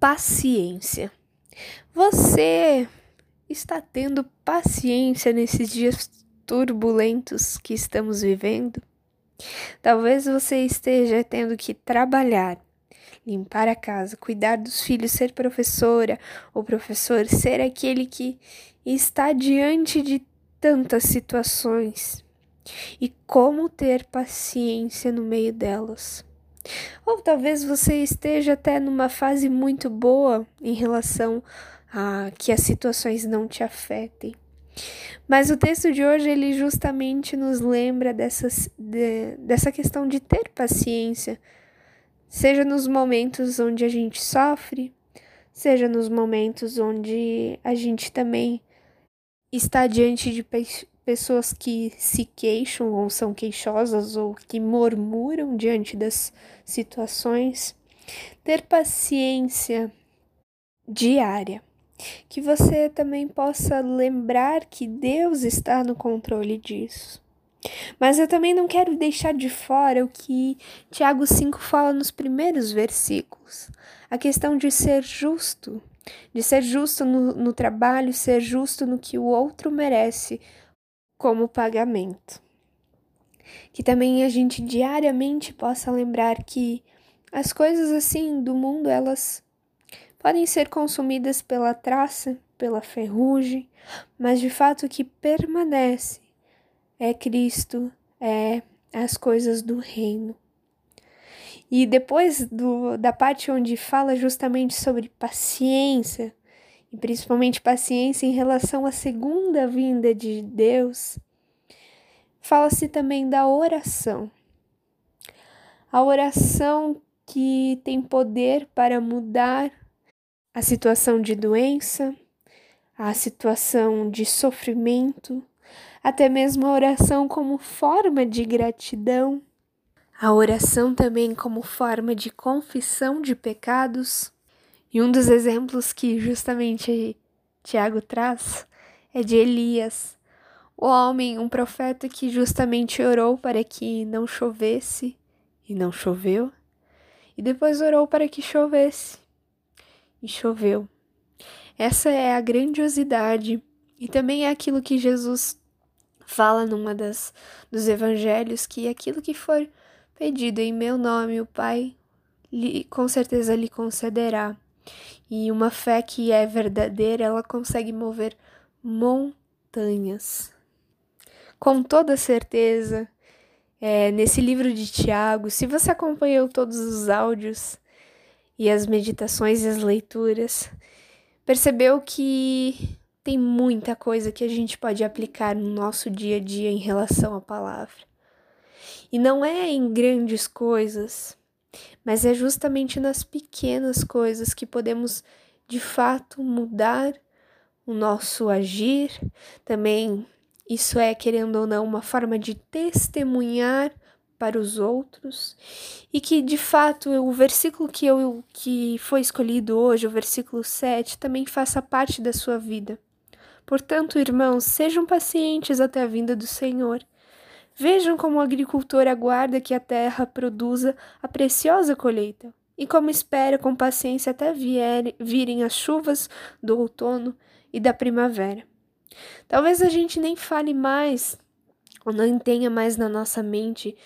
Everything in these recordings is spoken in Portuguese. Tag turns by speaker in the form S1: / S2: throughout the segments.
S1: paciência. Você está tendo paciência nesses dias turbulentos que estamos vivendo? Talvez você esteja tendo que trabalhar, limpar a casa, cuidar dos filhos, ser professora ou professor, ser aquele que está diante de tantas situações. E como ter paciência no meio delas. Ou talvez você esteja até numa fase muito boa em relação a que as situações não te afetem. Mas o texto de hoje ele justamente nos lembra dessas, de, dessa questão de ter paciência, seja nos momentos onde a gente sofre, seja nos momentos onde a gente também está diante de pessoas que se queixam ou são queixosas ou que murmuram diante das situações. Ter paciência diária. Que você também possa lembrar que Deus está no controle disso. Mas eu também não quero deixar de fora o que Tiago 5 fala nos primeiros versículos. A questão de ser justo, de ser justo no, no trabalho, ser justo no que o outro merece, como pagamento. Que também a gente diariamente possa lembrar que as coisas assim do mundo elas podem ser consumidas pela traça, pela ferrugem, mas de fato o que permanece é Cristo, é as coisas do reino. E depois do, da parte onde fala justamente sobre paciência, e principalmente paciência em relação à segunda vinda de Deus, fala-se também da oração. A oração que tem poder para mudar a situação de doença, a situação de sofrimento, até mesmo a oração como forma de gratidão, a oração também como forma de confissão de pecados e um dos exemplos que justamente Tiago traz é de Elias, o homem, um profeta que justamente orou para que não chovesse e não choveu, e depois orou para que chovesse e choveu. Essa é a grandiosidade e também é aquilo que Jesus fala numa das dos evangelhos que aquilo que for pedido em meu nome o Pai lhe, com certeza lhe concederá. E uma fé que é verdadeira, ela consegue mover montanhas. Com toda certeza, é, nesse livro de Tiago, se você acompanhou todos os áudios e as meditações e as leituras, percebeu que tem muita coisa que a gente pode aplicar no nosso dia a dia em relação à palavra. E não é em grandes coisas, mas é justamente nas pequenas coisas que podemos de fato mudar o nosso agir. Também isso é, querendo ou não, uma forma de testemunhar para os outros e que de fato o versículo que eu que foi escolhido hoje, o versículo 7, também faça parte da sua vida. Portanto, irmãos, sejam pacientes até a vinda do Senhor. Vejam como o agricultor aguarda que a terra produza a preciosa colheita, e como espera com paciência até vier, virem as chuvas do outono e da primavera. Talvez a gente nem fale mais, ou não tenha mais na nossa mente,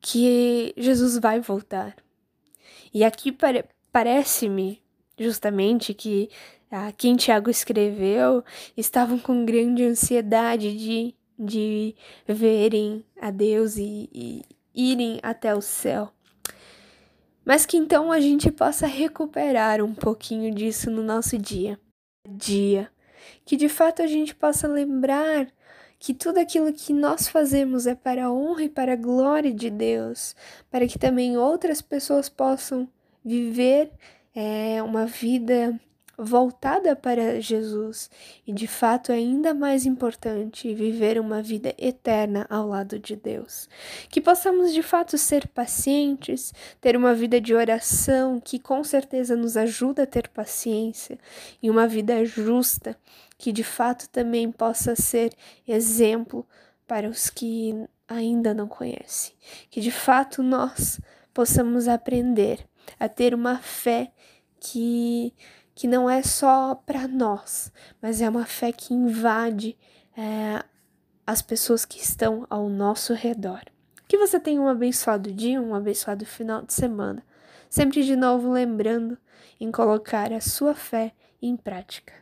S1: que Jesus vai voltar. E aqui pare parece-me justamente que ah, quem Tiago escreveu estavam com grande ansiedade de de verem a Deus e, e irem até o céu. Mas que então a gente possa recuperar um pouquinho disso no nosso dia. Dia. Que de fato a gente possa lembrar que tudo aquilo que nós fazemos é para a honra e para a glória de Deus, para que também outras pessoas possam viver é, uma vida voltada para Jesus e, de fato, é ainda mais importante viver uma vida eterna ao lado de Deus. Que possamos, de fato, ser pacientes, ter uma vida de oração que com certeza nos ajuda a ter paciência e uma vida justa que, de fato, também possa ser exemplo para os que ainda não conhecem. Que, de fato, nós possamos aprender a ter uma fé que, que não é só para nós, mas é uma fé que invade é, as pessoas que estão ao nosso redor. Que você tenha um abençoado dia, um abençoado final de semana. Sempre de novo lembrando em colocar a sua fé em prática.